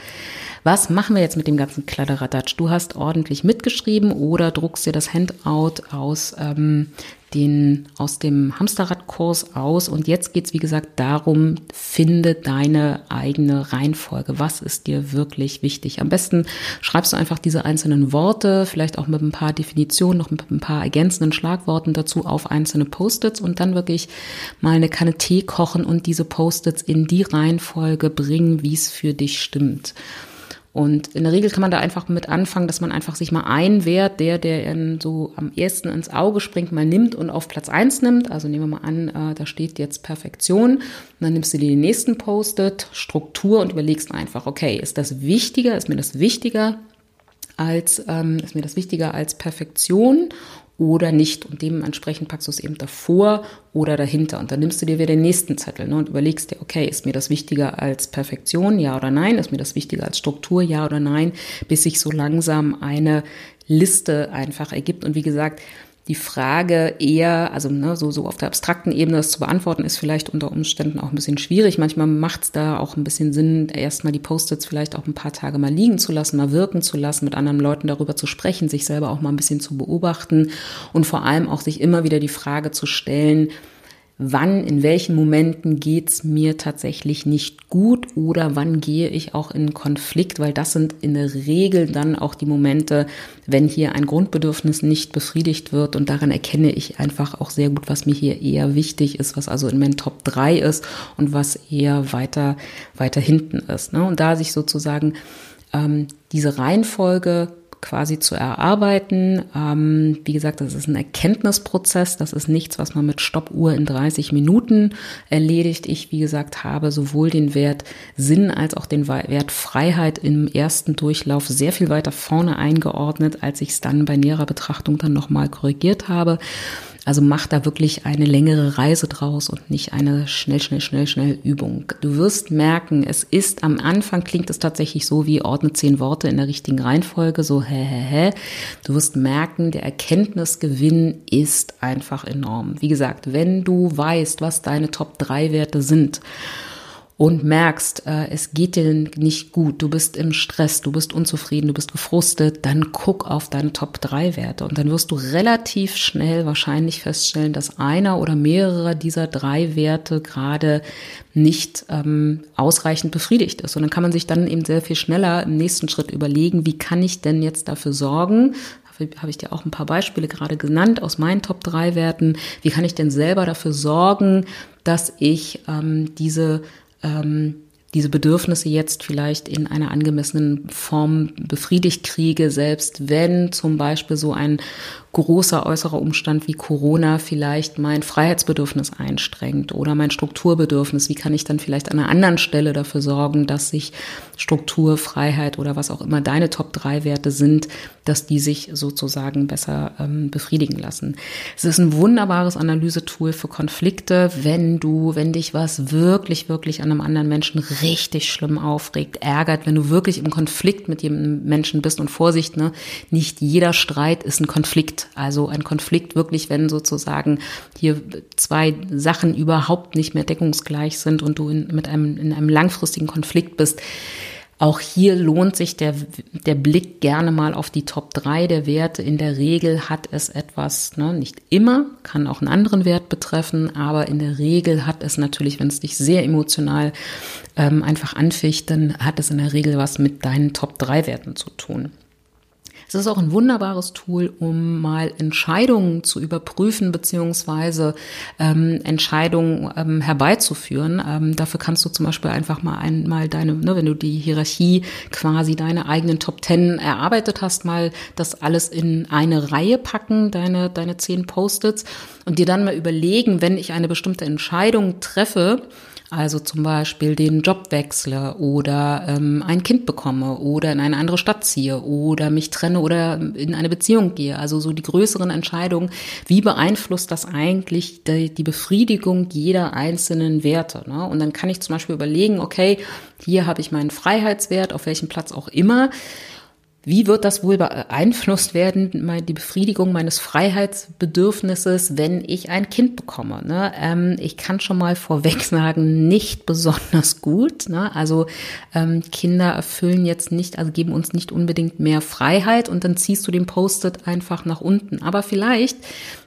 Was machen wir jetzt mit dem ganzen Kladderadatsch? Du hast ordentlich mitgeschrieben oder druckst dir das Handout aus ähm, den aus dem Hamsterradkurs aus und jetzt geht's wie gesagt darum, finde deine eigene Reihenfolge. Was ist dir wirklich wichtig? Am besten schreibst du einfach diese einzelnen Worte, vielleicht auch mit ein paar Definitionen, noch mit ein paar ergänzenden Schlagworten dazu auf einzelne Post-its und dann wirklich mal eine Kanne Tee kochen und diese Post-its in die Reihenfolge bringen, wie es für dich stimmt. Und in der Regel kann man da einfach mit anfangen, dass man einfach sich mal einen Wert, der, der so am ersten ins Auge springt, mal nimmt und auf Platz eins nimmt. Also nehmen wir mal an, äh, da steht jetzt Perfektion. Und dann nimmst du dir den nächsten Post-it, Struktur und überlegst einfach, okay, ist das wichtiger, ist mir das wichtiger als, ähm, ist mir das wichtiger als Perfektion oder nicht. Und dementsprechend packst du es eben davor oder dahinter. Und dann nimmst du dir wieder den nächsten Zettel ne, und überlegst dir, okay, ist mir das wichtiger als Perfektion, ja oder nein? Ist mir das wichtiger als Struktur, ja oder nein? Bis sich so langsam eine Liste einfach ergibt. Und wie gesagt, die Frage eher, also ne, so, so auf der abstrakten Ebene das zu beantworten, ist vielleicht unter Umständen auch ein bisschen schwierig. Manchmal macht es da auch ein bisschen Sinn, erstmal die Post-its vielleicht auch ein paar Tage mal liegen zu lassen, mal wirken zu lassen, mit anderen Leuten darüber zu sprechen, sich selber auch mal ein bisschen zu beobachten und vor allem auch sich immer wieder die Frage zu stellen, wann, in welchen Momenten geht's mir tatsächlich nicht gut oder wann gehe ich auch in Konflikt, weil das sind in der Regel dann auch die Momente, wenn hier ein Grundbedürfnis nicht befriedigt wird und daran erkenne ich einfach auch sehr gut, was mir hier eher wichtig ist, was also in meinen Top 3 ist und was eher weiter, weiter hinten ist. Ne? Und da sich sozusagen ähm, diese Reihenfolge quasi zu erarbeiten. Ähm, wie gesagt, das ist ein Erkenntnisprozess. Das ist nichts, was man mit Stoppuhr in 30 Minuten erledigt. Ich, wie gesagt, habe sowohl den Wert Sinn als auch den Wert Freiheit im ersten Durchlauf sehr viel weiter vorne eingeordnet, als ich es dann bei näherer Betrachtung dann nochmal korrigiert habe. Also mach da wirklich eine längere Reise draus und nicht eine schnell, schnell, schnell, schnell Übung. Du wirst merken, es ist am Anfang klingt es tatsächlich so wie ordne zehn Worte in der richtigen Reihenfolge, so hä, hä, hä. Du wirst merken, der Erkenntnisgewinn ist einfach enorm. Wie gesagt, wenn du weißt, was deine Top drei Werte sind, und merkst, äh, es geht dir nicht gut, du bist im Stress, du bist unzufrieden, du bist gefrustet, dann guck auf deine Top 3 Werte und dann wirst du relativ schnell wahrscheinlich feststellen, dass einer oder mehrere dieser drei Werte gerade nicht ähm, ausreichend befriedigt ist. Und dann kann man sich dann eben sehr viel schneller im nächsten Schritt überlegen, wie kann ich denn jetzt dafür sorgen, habe ich dir auch ein paar Beispiele gerade genannt aus meinen Top 3 Werten. Wie kann ich denn selber dafür sorgen, dass ich ähm, diese ähm, diese Bedürfnisse jetzt vielleicht in einer angemessenen Form befriedigt kriege, selbst wenn zum Beispiel so ein großer äußerer Umstand wie Corona vielleicht mein Freiheitsbedürfnis einstrengt oder mein Strukturbedürfnis. Wie kann ich dann vielleicht an einer anderen Stelle dafür sorgen, dass sich Struktur, Freiheit oder was auch immer deine Top-3-Werte sind, dass die sich sozusagen besser ähm, befriedigen lassen. Es ist ein wunderbares Analysetool für Konflikte, wenn du, wenn dich was wirklich, wirklich an einem anderen Menschen richtig schlimm aufregt, ärgert, wenn du wirklich im Konflikt mit jedem Menschen bist und Vorsicht, ne, nicht jeder Streit ist ein Konflikt also ein Konflikt wirklich, wenn sozusagen hier zwei Sachen überhaupt nicht mehr deckungsgleich sind und du in, mit einem, in einem langfristigen Konflikt bist. Auch hier lohnt sich der, der Blick gerne mal auf die Top 3 der Werte. In der Regel hat es etwas, ne, nicht immer, kann auch einen anderen Wert betreffen, aber in der Regel hat es natürlich, wenn es dich sehr emotional ähm, einfach anficht, dann hat es in der Regel was mit deinen Top 3 Werten zu tun. Es ist auch ein wunderbares Tool, um mal Entscheidungen zu überprüfen beziehungsweise ähm, Entscheidungen ähm, herbeizuführen. Ähm, dafür kannst du zum Beispiel einfach mal einmal deine, ne, wenn du die Hierarchie quasi deine eigenen Top Ten erarbeitet hast, mal das alles in eine Reihe packen, deine deine zehn Post-its und dir dann mal überlegen, wenn ich eine bestimmte Entscheidung treffe, also zum Beispiel den Job wechsle oder ähm, ein Kind bekomme oder in eine andere Stadt ziehe oder mich trenne oder in eine Beziehung gehe. Also so die größeren Entscheidungen, wie beeinflusst das eigentlich die, die Befriedigung jeder einzelnen Werte? Ne? Und dann kann ich zum Beispiel überlegen, okay, hier habe ich meinen Freiheitswert, auf welchem Platz auch immer. Wie wird das wohl beeinflusst werden, die Befriedigung meines Freiheitsbedürfnisses, wenn ich ein Kind bekomme? Ne? Ähm, ich kann schon mal vorweg sagen, nicht besonders gut. Ne? Also ähm, Kinder erfüllen jetzt nicht, also geben uns nicht unbedingt mehr Freiheit und dann ziehst du den Post-it einfach nach unten. Aber vielleicht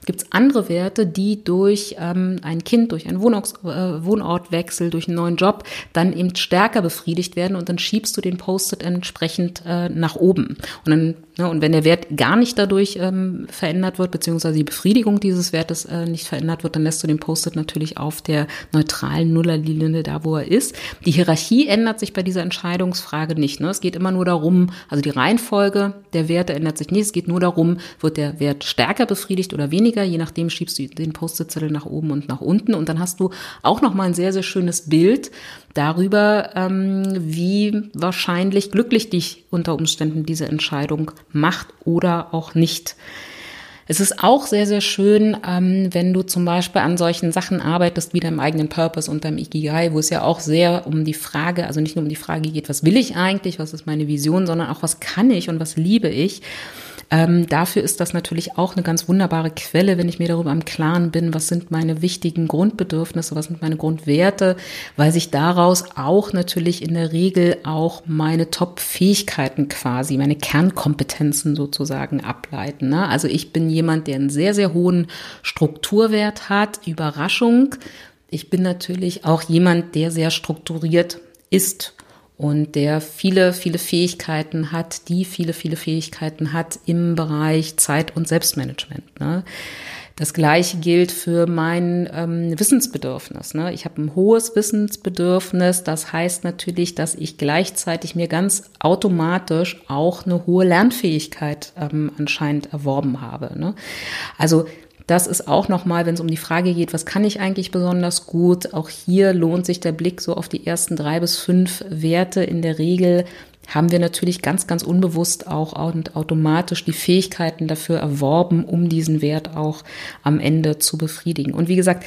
gibt es andere Werte, die durch ähm, ein Kind, durch einen Wohnungs äh, Wohnortwechsel, durch einen neuen Job dann eben stärker befriedigt werden und dann schiebst du den Post-it entsprechend äh, nach oben Und dann, und wenn der Wert gar nicht dadurch ähm, verändert wird, beziehungsweise die Befriedigung dieses Wertes äh, nicht verändert wird, dann lässt du den Post-it natürlich auf der neutralen Nullerlinie da, wo er ist. Die Hierarchie ändert sich bei dieser Entscheidungsfrage nicht. Ne? Es geht immer nur darum, also die Reihenfolge der Werte ändert sich nicht. Es geht nur darum, wird der Wert stärker befriedigt oder weniger. Je nachdem schiebst du den Post-it-Zettel nach oben und nach unten. Und dann hast du auch noch mal ein sehr, sehr schönes Bild darüber, ähm, wie wahrscheinlich glücklich dich unter Umständen diese Entscheidung macht oder auch nicht. Es ist auch sehr, sehr schön, ähm, wenn du zum Beispiel an solchen Sachen arbeitest, wie deinem eigenen Purpose und deinem Ikigai, wo es ja auch sehr um die Frage, also nicht nur um die Frage geht, was will ich eigentlich, was ist meine Vision, sondern auch, was kann ich und was liebe ich. Ähm, dafür ist das natürlich auch eine ganz wunderbare Quelle, wenn ich mir darüber im Klaren bin, was sind meine wichtigen Grundbedürfnisse, was sind meine Grundwerte, weil sich daraus auch natürlich in der Regel auch meine Top-Fähigkeiten quasi, meine Kernkompetenzen sozusagen ableiten. Ne? Also ich bin jemand, der einen sehr, sehr hohen Strukturwert hat, Überraschung. Ich bin natürlich auch jemand, der sehr strukturiert ist und der viele, viele Fähigkeiten hat, die viele, viele Fähigkeiten hat im Bereich Zeit- und Selbstmanagement. Ne? Das gleiche gilt für mein ähm, Wissensbedürfnis. Ne? Ich habe ein hohes Wissensbedürfnis. Das heißt natürlich, dass ich gleichzeitig mir ganz automatisch auch eine hohe Lernfähigkeit ähm, anscheinend erworben habe. Ne? Also das ist auch nochmal, wenn es um die Frage geht, was kann ich eigentlich besonders gut? Auch hier lohnt sich der Blick so auf die ersten drei bis fünf Werte. In der Regel haben wir natürlich ganz, ganz unbewusst auch und automatisch die Fähigkeiten dafür erworben, um diesen Wert auch am Ende zu befriedigen. Und wie gesagt,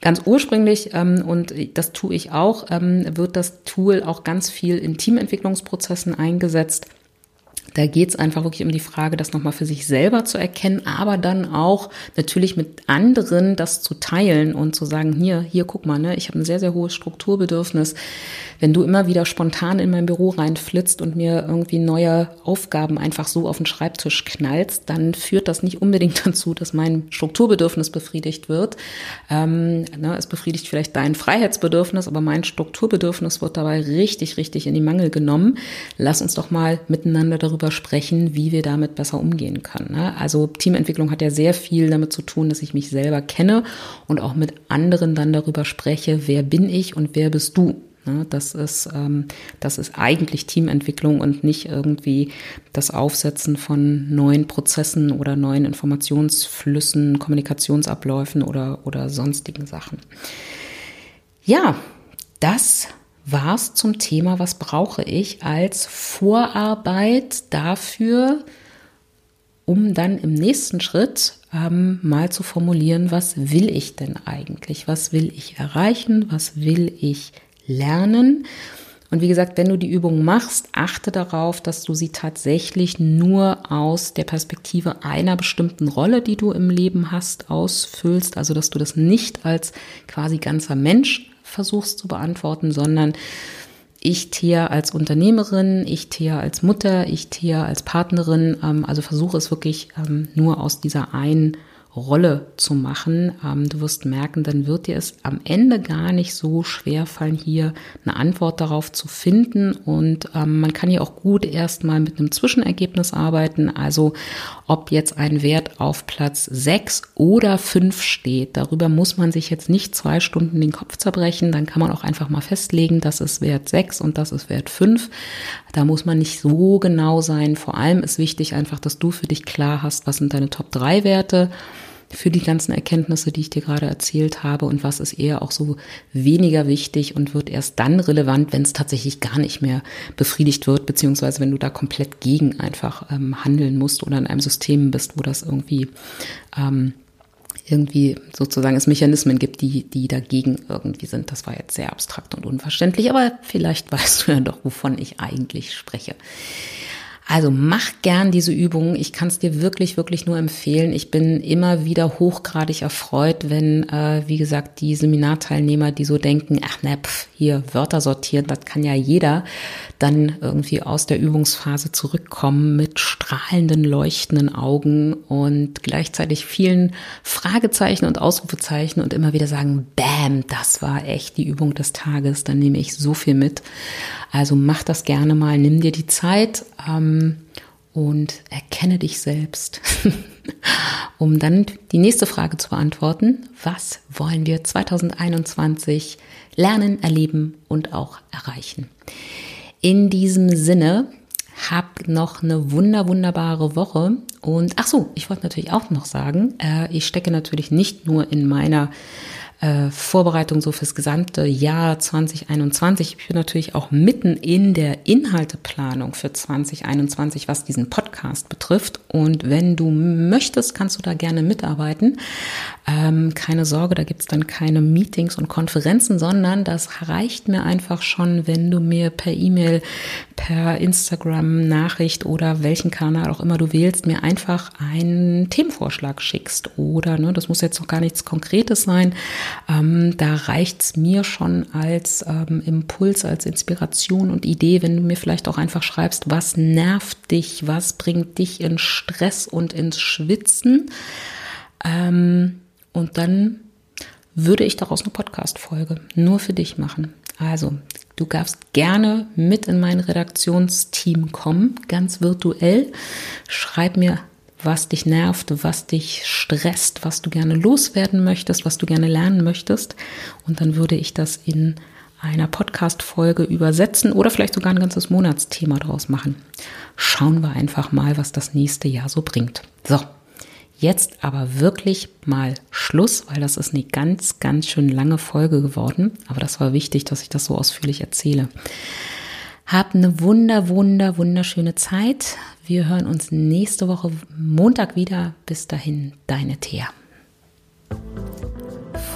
Ganz ursprünglich, ähm, und das tue ich auch, ähm, wird das Tool auch ganz viel in Teamentwicklungsprozessen eingesetzt. Da geht es einfach wirklich um die Frage, das nochmal für sich selber zu erkennen, aber dann auch natürlich mit anderen das zu teilen und zu sagen, hier, hier, guck mal, ne, ich habe ein sehr, sehr hohes Strukturbedürfnis. Wenn du immer wieder spontan in mein Büro reinflitzt und mir irgendwie neue Aufgaben einfach so auf den Schreibtisch knallst, dann führt das nicht unbedingt dazu, dass mein Strukturbedürfnis befriedigt wird. Ähm, ne, es befriedigt vielleicht dein Freiheitsbedürfnis, aber mein Strukturbedürfnis wird dabei richtig, richtig in die Mangel genommen. Lass uns doch mal miteinander darüber sprechen, wie wir damit besser umgehen können. Ne? Also Teamentwicklung hat ja sehr viel damit zu tun, dass ich mich selber kenne und auch mit anderen dann darüber spreche, wer bin ich und wer bist du. Ne? Das ist, ähm, das ist eigentlich Teamentwicklung und nicht irgendwie das Aufsetzen von neuen Prozessen oder neuen Informationsflüssen, Kommunikationsabläufen oder, oder sonstigen Sachen. Ja, das war's zum Thema, was brauche ich als Vorarbeit dafür, um dann im nächsten Schritt ähm, mal zu formulieren, was will ich denn eigentlich? Was will ich erreichen? Was will ich lernen? Und wie gesagt, wenn du die Übung machst, achte darauf, dass du sie tatsächlich nur aus der Perspektive einer bestimmten Rolle, die du im Leben hast, ausfüllst. Also, dass du das nicht als quasi ganzer Mensch versuchst zu beantworten, sondern ich Thea als Unternehmerin, ich Thea als Mutter, ich Thea als Partnerin, ähm, also versuche es wirklich ähm, nur aus dieser einen Rolle zu machen. Ähm, du wirst merken, dann wird dir es am Ende gar nicht so schwer fallen, hier eine Antwort darauf zu finden. Und ähm, man kann hier auch gut erstmal mit einem Zwischenergebnis arbeiten. Also ob jetzt ein Wert auf Platz 6 oder 5 steht, darüber muss man sich jetzt nicht zwei Stunden den Kopf zerbrechen. Dann kann man auch einfach mal festlegen, das ist Wert 6 und das ist Wert 5. Da muss man nicht so genau sein. Vor allem ist wichtig einfach, dass du für dich klar hast, was sind deine Top 3 Werte für die ganzen Erkenntnisse, die ich dir gerade erzählt habe und was ist eher auch so weniger wichtig und wird erst dann relevant, wenn es tatsächlich gar nicht mehr befriedigt wird, beziehungsweise wenn du da komplett gegen einfach ähm, handeln musst oder in einem System bist, wo das irgendwie ähm, irgendwie sozusagen es Mechanismen gibt, die, die dagegen irgendwie sind. Das war jetzt sehr abstrakt und unverständlich, aber vielleicht weißt du ja doch, wovon ich eigentlich spreche. Also mach gern diese Übungen. Ich kann es dir wirklich, wirklich nur empfehlen. Ich bin immer wieder hochgradig erfreut, wenn, äh, wie gesagt, die Seminarteilnehmer, die so denken, ach ne, pf, hier Wörter sortieren, das kann ja jeder, dann irgendwie aus der Übungsphase zurückkommen mit strahlenden, leuchtenden Augen und gleichzeitig vielen Fragezeichen und Ausrufezeichen und immer wieder sagen, bam, das war echt die Übung des Tages. Dann nehme ich so viel mit. Also mach das gerne mal, nimm dir die Zeit ähm, und erkenne dich selbst, um dann die nächste Frage zu beantworten. Was wollen wir 2021 lernen, erleben und auch erreichen? In diesem Sinne, hab noch eine wunder, wunderbare Woche. Und ach so, ich wollte natürlich auch noch sagen, äh, ich stecke natürlich nicht nur in meiner äh, Vorbereitung so fürs gesamte Jahr 2021. Ich bin natürlich auch mitten in der Inhalteplanung für 2021, was diesen Podcast betrifft. Und wenn du möchtest, kannst du da gerne mitarbeiten. Ähm, keine Sorge, da gibt's dann keine Meetings und Konferenzen, sondern das reicht mir einfach schon, wenn du mir per E-Mail, per Instagram-Nachricht oder welchen Kanal auch immer du wählst, mir einfach einen Themenvorschlag schickst. Oder, ne, das muss jetzt noch gar nichts Konkretes sein, ähm, da reicht's mir schon als ähm, Impuls, als Inspiration und Idee, wenn du mir vielleicht auch einfach schreibst, was nervt dich, was bringt dich in Stress und ins Schwitzen. Ähm, und dann würde ich daraus eine Podcast-Folge nur für dich machen. Also, du darfst gerne mit in mein Redaktionsteam kommen, ganz virtuell. Schreib mir was dich nervt, was dich stresst, was du gerne loswerden möchtest, was du gerne lernen möchtest. Und dann würde ich das in einer Podcast-Folge übersetzen oder vielleicht sogar ein ganzes Monatsthema draus machen. Schauen wir einfach mal, was das nächste Jahr so bringt. So. Jetzt aber wirklich mal Schluss, weil das ist eine ganz, ganz schön lange Folge geworden. Aber das war wichtig, dass ich das so ausführlich erzähle. Hab eine wunder, wunder, wunderschöne Zeit. Wir hören uns nächste Woche Montag wieder. Bis dahin, deine Thea.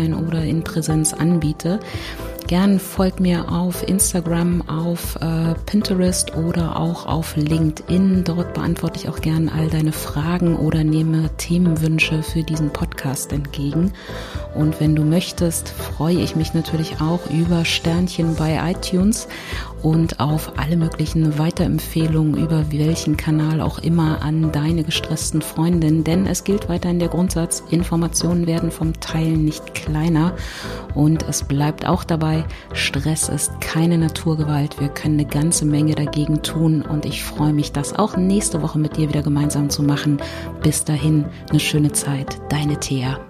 online oder in Präsenz anbiete. Gern folgt mir auf Instagram, auf äh, Pinterest oder auch auf LinkedIn. Dort beantworte ich auch gern all deine Fragen oder nehme Themenwünsche für diesen Podcast entgegen. Und wenn du möchtest, freue ich mich natürlich auch über Sternchen bei iTunes und auf alle möglichen Weiterempfehlungen über welchen Kanal auch immer an deine gestressten Freundinnen. Denn es gilt weiterhin der Grundsatz, Informationen werden vom Teilen nicht kleiner. Und es bleibt auch Stress ist keine Naturgewalt. Wir können eine ganze Menge dagegen tun. Und ich freue mich, das auch nächste Woche mit dir wieder gemeinsam zu machen. Bis dahin, eine schöne Zeit. Deine Thea.